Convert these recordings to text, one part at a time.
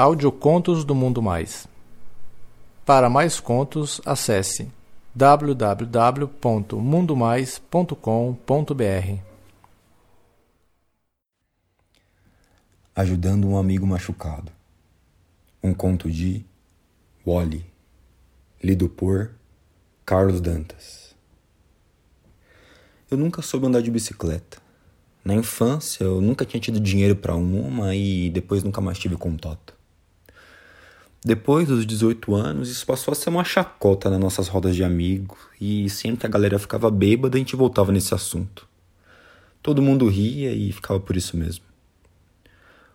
Audiocontos do Mundo Mais. Para mais contos, acesse www.mundomais.com.br. Ajudando um amigo machucado. Um conto de Wally, lido por Carlos Dantas. Eu nunca soube andar de bicicleta. Na infância, eu nunca tinha tido dinheiro para uma e depois nunca mais tive contato. Depois dos 18 anos, isso passou a ser uma chacota nas nossas rodas de amigos, e sempre que a galera ficava bêbada, a gente voltava nesse assunto. Todo mundo ria e ficava por isso mesmo.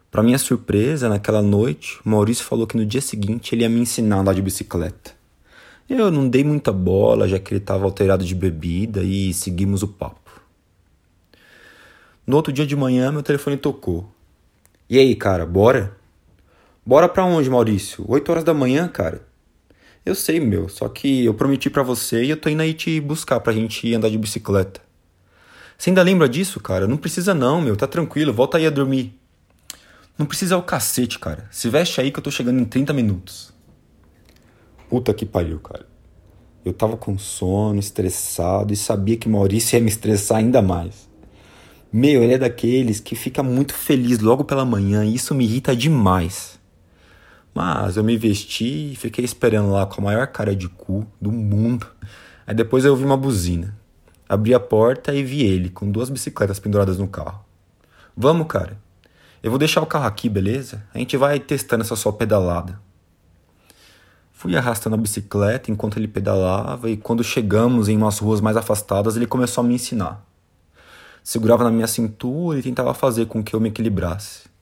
Para minha surpresa, naquela noite, Maurício falou que no dia seguinte ele ia me ensinar a andar de bicicleta. Eu não dei muita bola, já que ele estava alterado de bebida, e seguimos o papo. No outro dia de manhã, meu telefone tocou. E aí, cara, bora? Bora pra onde, Maurício? 8 horas da manhã, cara? Eu sei, meu, só que eu prometi para você e eu tô indo aí te buscar pra gente andar de bicicleta. Você ainda lembra disso, cara? Não precisa não, meu, tá tranquilo, volta aí a dormir. Não precisa o cacete, cara. Se veste aí que eu tô chegando em 30 minutos. Puta que pariu, cara. Eu tava com sono, estressado e sabia que Maurício ia me estressar ainda mais. Meu, ele é daqueles que fica muito feliz logo pela manhã e isso me irrita demais. Mas eu me vesti e fiquei esperando lá com a maior cara de cu do mundo. Aí depois eu ouvi uma buzina. Abri a porta e vi ele com duas bicicletas penduradas no carro. Vamos, cara. Eu vou deixar o carro aqui, beleza? A gente vai testando essa sua pedalada. Fui arrastando a bicicleta enquanto ele pedalava e quando chegamos em umas ruas mais afastadas, ele começou a me ensinar. Segurava na minha cintura e tentava fazer com que eu me equilibrasse.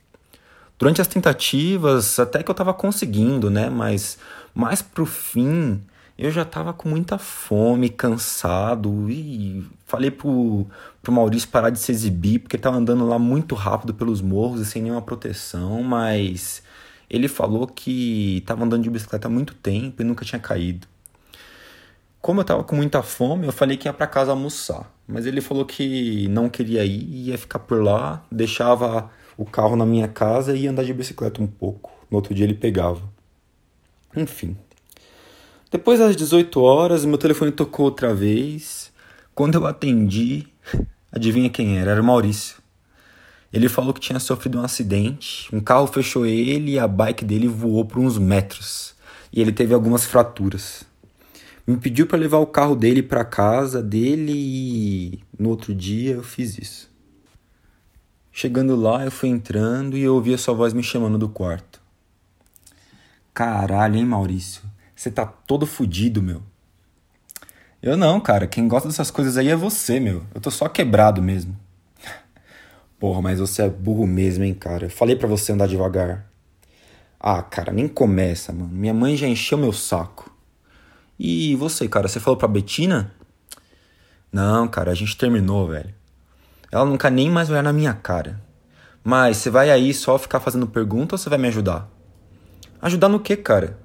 Durante as tentativas, até que eu estava conseguindo, né? Mas mais pro fim, eu já estava com muita fome, cansado e falei pro, pro Maurício parar de se exibir porque ele tava andando lá muito rápido pelos morros e sem nenhuma proteção, mas ele falou que estava andando de bicicleta há muito tempo e nunca tinha caído. Como eu estava com muita fome, eu falei que ia para casa almoçar, mas ele falou que não queria ir, ia ficar por lá, deixava o carro na minha casa e ia andar de bicicleta um pouco. No outro dia ele pegava. Enfim. Depois das 18 horas, meu telefone tocou outra vez. Quando eu atendi, adivinha quem era? Era o Maurício. Ele falou que tinha sofrido um acidente, um carro fechou ele e a bike dele voou por uns metros. E ele teve algumas fraturas. Me pediu para levar o carro dele para casa dele e no outro dia eu fiz isso. Chegando lá, eu fui entrando e eu ouvi a sua voz me chamando do quarto. Caralho, hein, Maurício? Você tá todo fudido, meu. Eu não, cara. Quem gosta dessas coisas aí é você, meu. Eu tô só quebrado mesmo. Porra, mas você é burro mesmo, hein, cara. Eu falei para você andar devagar. Ah, cara, nem começa, mano. Minha mãe já encheu meu saco. E você, cara, você falou pra Betina? Não, cara, a gente terminou, velho. Ela nunca nem mais olhar na minha cara. Mas você vai aí só ficar fazendo pergunta ou você vai me ajudar? Ajudar no quê, cara?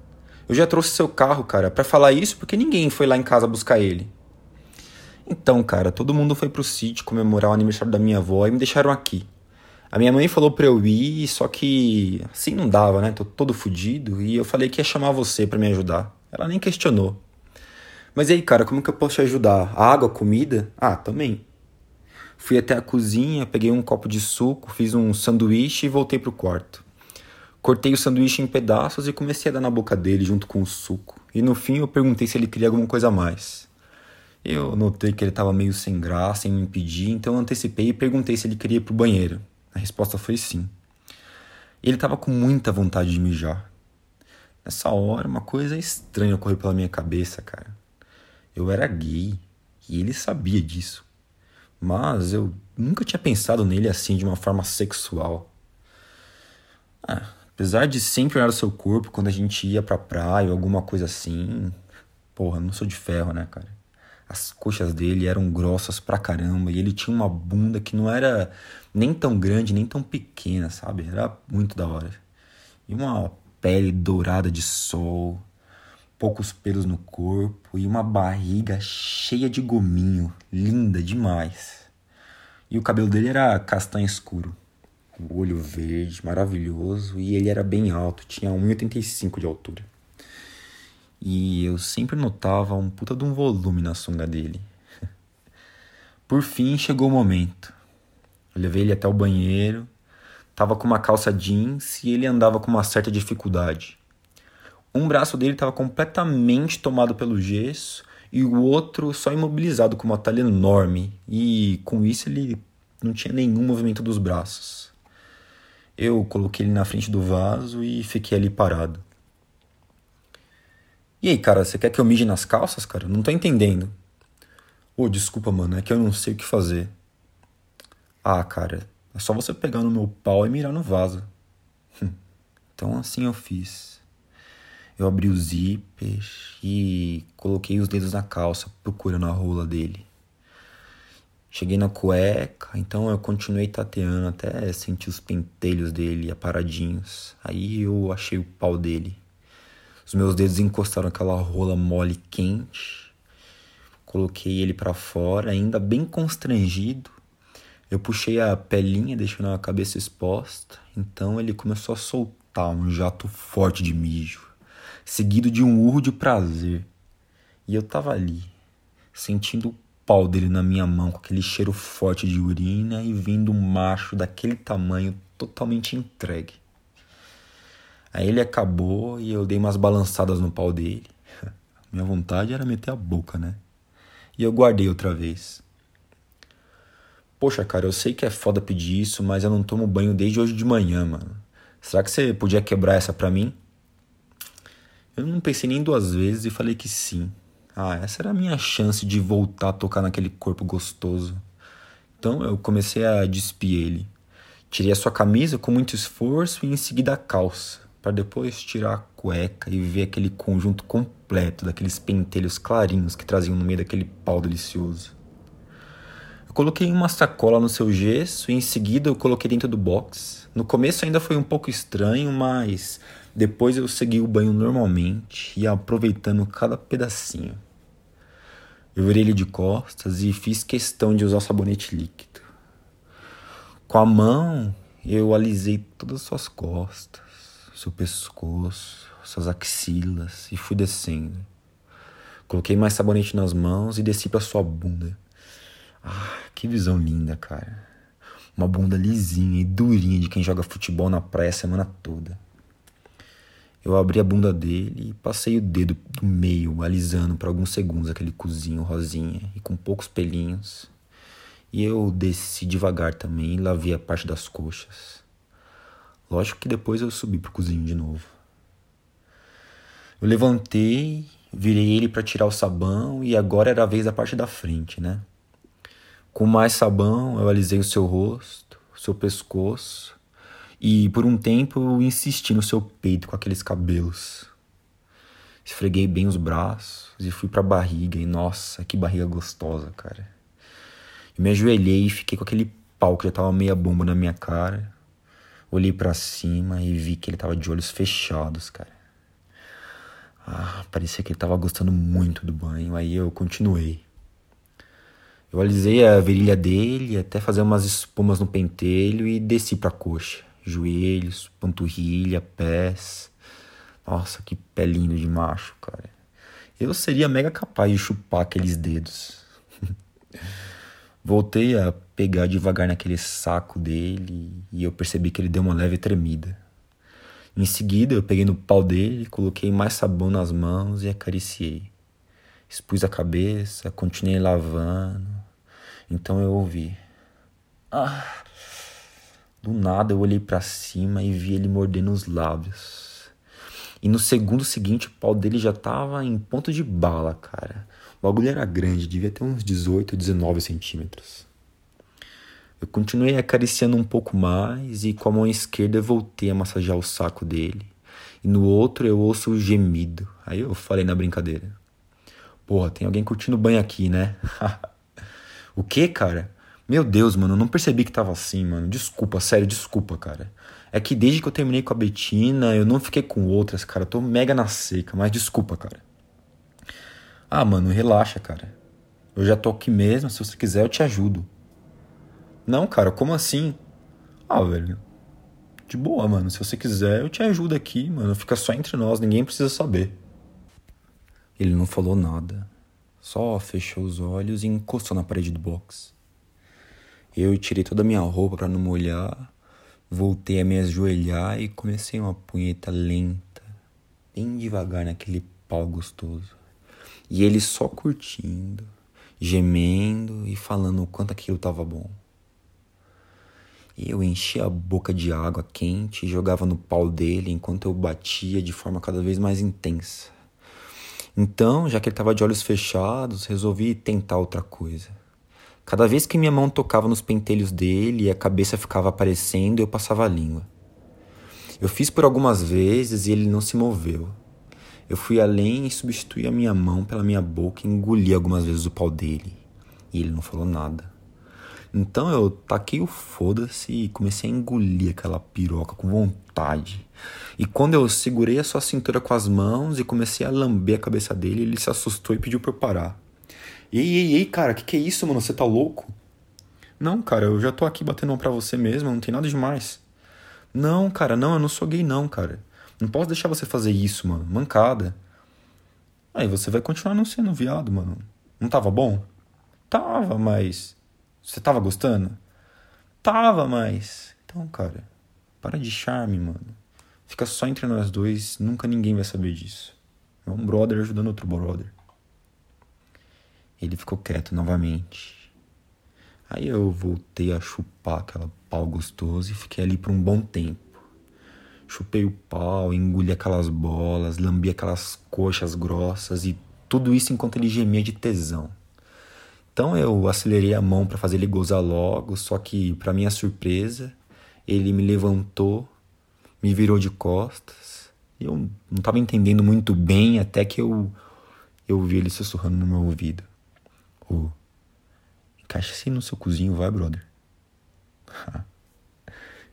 Eu já trouxe seu carro, cara, para falar isso porque ninguém foi lá em casa buscar ele. Então, cara, todo mundo foi pro sítio comemorar o aniversário da minha avó e me deixaram aqui. A minha mãe falou pra eu ir, só que assim não dava, né? Tô todo fudido e eu falei que ia chamar você para me ajudar. Ela nem questionou. Mas aí, cara, como que eu posso te ajudar? Água, comida? Ah, também. Fui até a cozinha, peguei um copo de suco, fiz um sanduíche e voltei pro quarto. Cortei o sanduíche em pedaços e comecei a dar na boca dele junto com o suco. E no fim eu perguntei se ele queria alguma coisa a mais. Eu notei que ele estava meio sem graça em me pedir, então eu antecipei e perguntei se ele queria ir pro banheiro. A resposta foi sim. Ele estava com muita vontade de mijar. Nessa hora, uma coisa estranha ocorreu pela minha cabeça, cara. Eu era gay e ele sabia disso mas eu nunca tinha pensado nele assim de uma forma sexual. Ah, apesar de sempre olhar o seu corpo quando a gente ia pra praia ou alguma coisa assim, porra, não sou de ferro, né, cara? As coxas dele eram grossas pra caramba e ele tinha uma bunda que não era nem tão grande nem tão pequena, sabe? Era muito da hora. E uma pele dourada de sol poucos pelos no corpo e uma barriga cheia de gominho, linda demais. E o cabelo dele era castanho escuro. olho verde, maravilhoso, e ele era bem alto, tinha 1,85 de altura. E eu sempre notava um puta de um volume na sunga dele. Por fim chegou o momento. Eu levei ele até o banheiro, tava com uma calça jeans e ele andava com uma certa dificuldade. Um braço dele estava completamente tomado pelo gesso e o outro só imobilizado com uma talha enorme, e com isso ele não tinha nenhum movimento dos braços. Eu coloquei ele na frente do vaso e fiquei ali parado. E aí, cara, você quer que eu mije nas calças, cara? Não tô entendendo. Ô, oh, desculpa, mano, é que eu não sei o que fazer. Ah, cara, é só você pegar no meu pau e mirar no vaso. então assim eu fiz. Eu abri o zíper e coloquei os dedos na calça, procurando a rola dele. Cheguei na cueca, então eu continuei tateando até sentir os pentelhos dele aparadinhos. Aí eu achei o pau dele. Os meus dedos encostaram aquela rola mole quente. Coloquei ele para fora, ainda bem constrangido. Eu puxei a pelinha, deixando a cabeça exposta. Então ele começou a soltar um jato forte de mijo, seguido de um urro de prazer. E eu tava ali, sentindo o pau dele na minha mão, com aquele cheiro forte de urina e vendo um macho daquele tamanho totalmente entregue. Aí ele acabou e eu dei umas balançadas no pau dele. Minha vontade era meter a boca, né? E eu guardei outra vez. Poxa, cara, eu sei que é foda pedir isso, mas eu não tomo banho desde hoje de manhã, mano. Será que você podia quebrar essa pra mim? Eu não pensei nem duas vezes e falei que sim. Ah, essa era a minha chance de voltar a tocar naquele corpo gostoso. Então eu comecei a despir ele. Tirei a sua camisa com muito esforço e em seguida a calça para depois tirar a cueca e ver aquele conjunto completo daqueles pentelhos clarinhos que traziam no meio daquele pau delicioso. Eu coloquei uma sacola no seu gesso e em seguida eu coloquei dentro do box. No começo ainda foi um pouco estranho, mas depois eu segui o banho normalmente e aproveitando cada pedacinho. Eu virei ele de costas e fiz questão de usar sabonete líquido. Com a mão, eu alisei todas as suas costas seu pescoço, suas axilas e fui descendo. Coloquei mais sabonete nas mãos e desci para sua bunda. Ah, que visão linda, cara. Uma bunda lisinha e durinha de quem joga futebol na praia a semana toda. Eu abri a bunda dele e passei o dedo do meio, alisando por alguns segundos aquele cozinho rosinha e com poucos pelinhos. E eu desci devagar também e lavei a parte das coxas. Lógico que depois eu subi pro cozinho de novo. Eu levantei, virei ele para tirar o sabão e agora era a vez da parte da frente, né? Com mais sabão, eu alisei o seu rosto, o seu pescoço e por um tempo eu insisti no seu peito com aqueles cabelos. Esfreguei bem os braços e fui pra barriga e nossa, que barriga gostosa, cara. Eu me ajoelhei e fiquei com aquele pau que já tava meia bomba na minha cara Olhei para cima e vi que ele tava de olhos fechados, cara. Ah, parecia que ele tava gostando muito do banho. Aí eu continuei. Eu alisei a virilha dele até fazer umas espumas no pentelho e desci pra coxa. Joelhos, panturrilha, pés. Nossa, que pé lindo de macho, cara. Eu seria mega capaz de chupar aqueles dedos. Voltei a pegar devagar naquele saco dele e eu percebi que ele deu uma leve tremida. Em seguida, eu peguei no pau dele, coloquei mais sabão nas mãos e acariciei. Expus a cabeça, continuei lavando. Então eu ouvi. Ah! Do nada eu olhei para cima e vi ele mordendo os lábios. E no segundo seguinte, o pau dele já tava em ponto de bala, cara. O bagulho era grande, devia ter uns 18, 19 centímetros. Eu continuei acariciando um pouco mais e com a mão esquerda voltei a massagear o saco dele. E no outro eu ouço o gemido. Aí eu falei na brincadeira: Porra, tem alguém curtindo banho aqui, né? o que, cara? Meu Deus, mano, eu não percebi que tava assim, mano. Desculpa, sério, desculpa, cara. É que desde que eu terminei com a Betina, eu não fiquei com outras, cara. Eu tô mega na seca, mas desculpa, cara. Ah, mano, relaxa, cara. Eu já tô aqui mesmo, se você quiser eu te ajudo. Não, cara, como assim? Ah, velho, De boa, mano. Se você quiser, eu te ajudo aqui, mano. Fica só entre nós, ninguém precisa saber. Ele não falou nada. Só fechou os olhos e encostou na parede do box. Eu tirei toda a minha roupa para não molhar, voltei a me ajoelhar e comecei uma punheta lenta, bem devagar naquele pau gostoso. E ele só curtindo, gemendo e falando o quanto aquilo tava bom. Eu enchia a boca de água quente e jogava no pau dele enquanto eu batia de forma cada vez mais intensa. Então, já que ele estava de olhos fechados, resolvi tentar outra coisa. Cada vez que minha mão tocava nos pentelhos dele e a cabeça ficava aparecendo, eu passava a língua. Eu fiz por algumas vezes e ele não se moveu. Eu fui além e substituí a minha mão pela minha boca e engoli algumas vezes o pau dele. E ele não falou nada. Então eu taquei o foda-se e comecei a engolir aquela piroca com vontade. E quando eu segurei a sua cintura com as mãos e comecei a lamber a cabeça dele, ele se assustou e pediu pra eu parar. Ei, ei, ei, cara, que que é isso, mano? Você tá louco? Não, cara, eu já tô aqui batendo pra você mesmo, não tem nada demais. Não, cara, não, eu não sou gay não, cara. Não posso deixar você fazer isso, mano. Mancada. Aí você vai continuar não sendo viado, mano. Não tava bom? Tava, mas. Você tava gostando? Tava, mas. Então, cara, para de charme, mano. Fica só entre nós dois, nunca ninguém vai saber disso. É um brother ajudando outro brother. Ele ficou quieto novamente. Aí eu voltei a chupar aquela pau gostoso e fiquei ali por um bom tempo. Chupei o pau, engoli aquelas bolas, lambi aquelas coxas grossas e tudo isso enquanto ele gemia de tesão. Então eu acelerei a mão para fazer ele gozar logo, só que, para minha surpresa, ele me levantou, me virou de costas. Eu não estava entendendo muito bem até que eu, eu vi ele sussurrando no meu ouvido. Oh, encaixa-se no seu cozinho, vai, brother.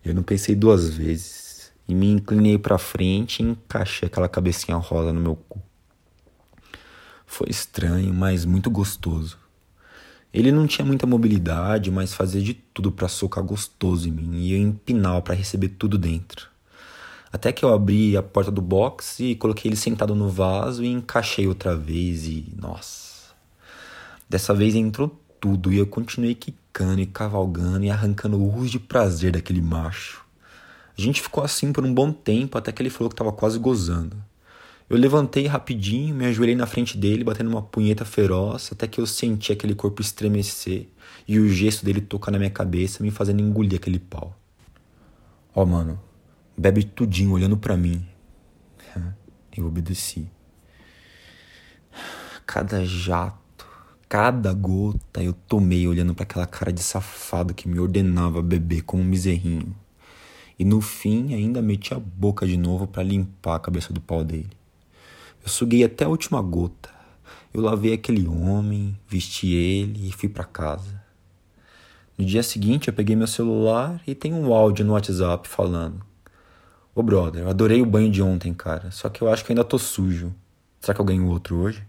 Eu não pensei duas vezes e me inclinei para frente e encaixei aquela cabecinha rosa no meu cu. Foi estranho, mas muito gostoso. Ele não tinha muita mobilidade, mas fazia de tudo para socar gostoso em mim e eu empinava para receber tudo dentro. Até que eu abri a porta do box e coloquei ele sentado no vaso e encaixei outra vez e nossa, Dessa vez entrou tudo e eu continuei quicando e cavalgando e arrancando urros de prazer daquele macho. A gente ficou assim por um bom tempo até que ele falou que estava quase gozando. Eu levantei rapidinho, me ajoelhei na frente dele, batendo uma punheta feroz, até que eu senti aquele corpo estremecer e o gesto dele tocar na minha cabeça, me fazendo engolir aquele pau. Ó, oh, mano, bebe tudinho olhando para mim. Eu obedeci. Cada jato Cada gota eu tomei olhando para aquela cara de safado que me ordenava beber como um miserrinho. E no fim ainda meti a boca de novo para limpar a cabeça do pau dele. Eu suguei até a última gota. Eu lavei aquele homem, vesti ele e fui para casa. No dia seguinte eu peguei meu celular e tem um áudio no WhatsApp falando: Ô brother, eu adorei o banho de ontem, cara, só que eu acho que ainda tô sujo. Será que eu ganho outro hoje?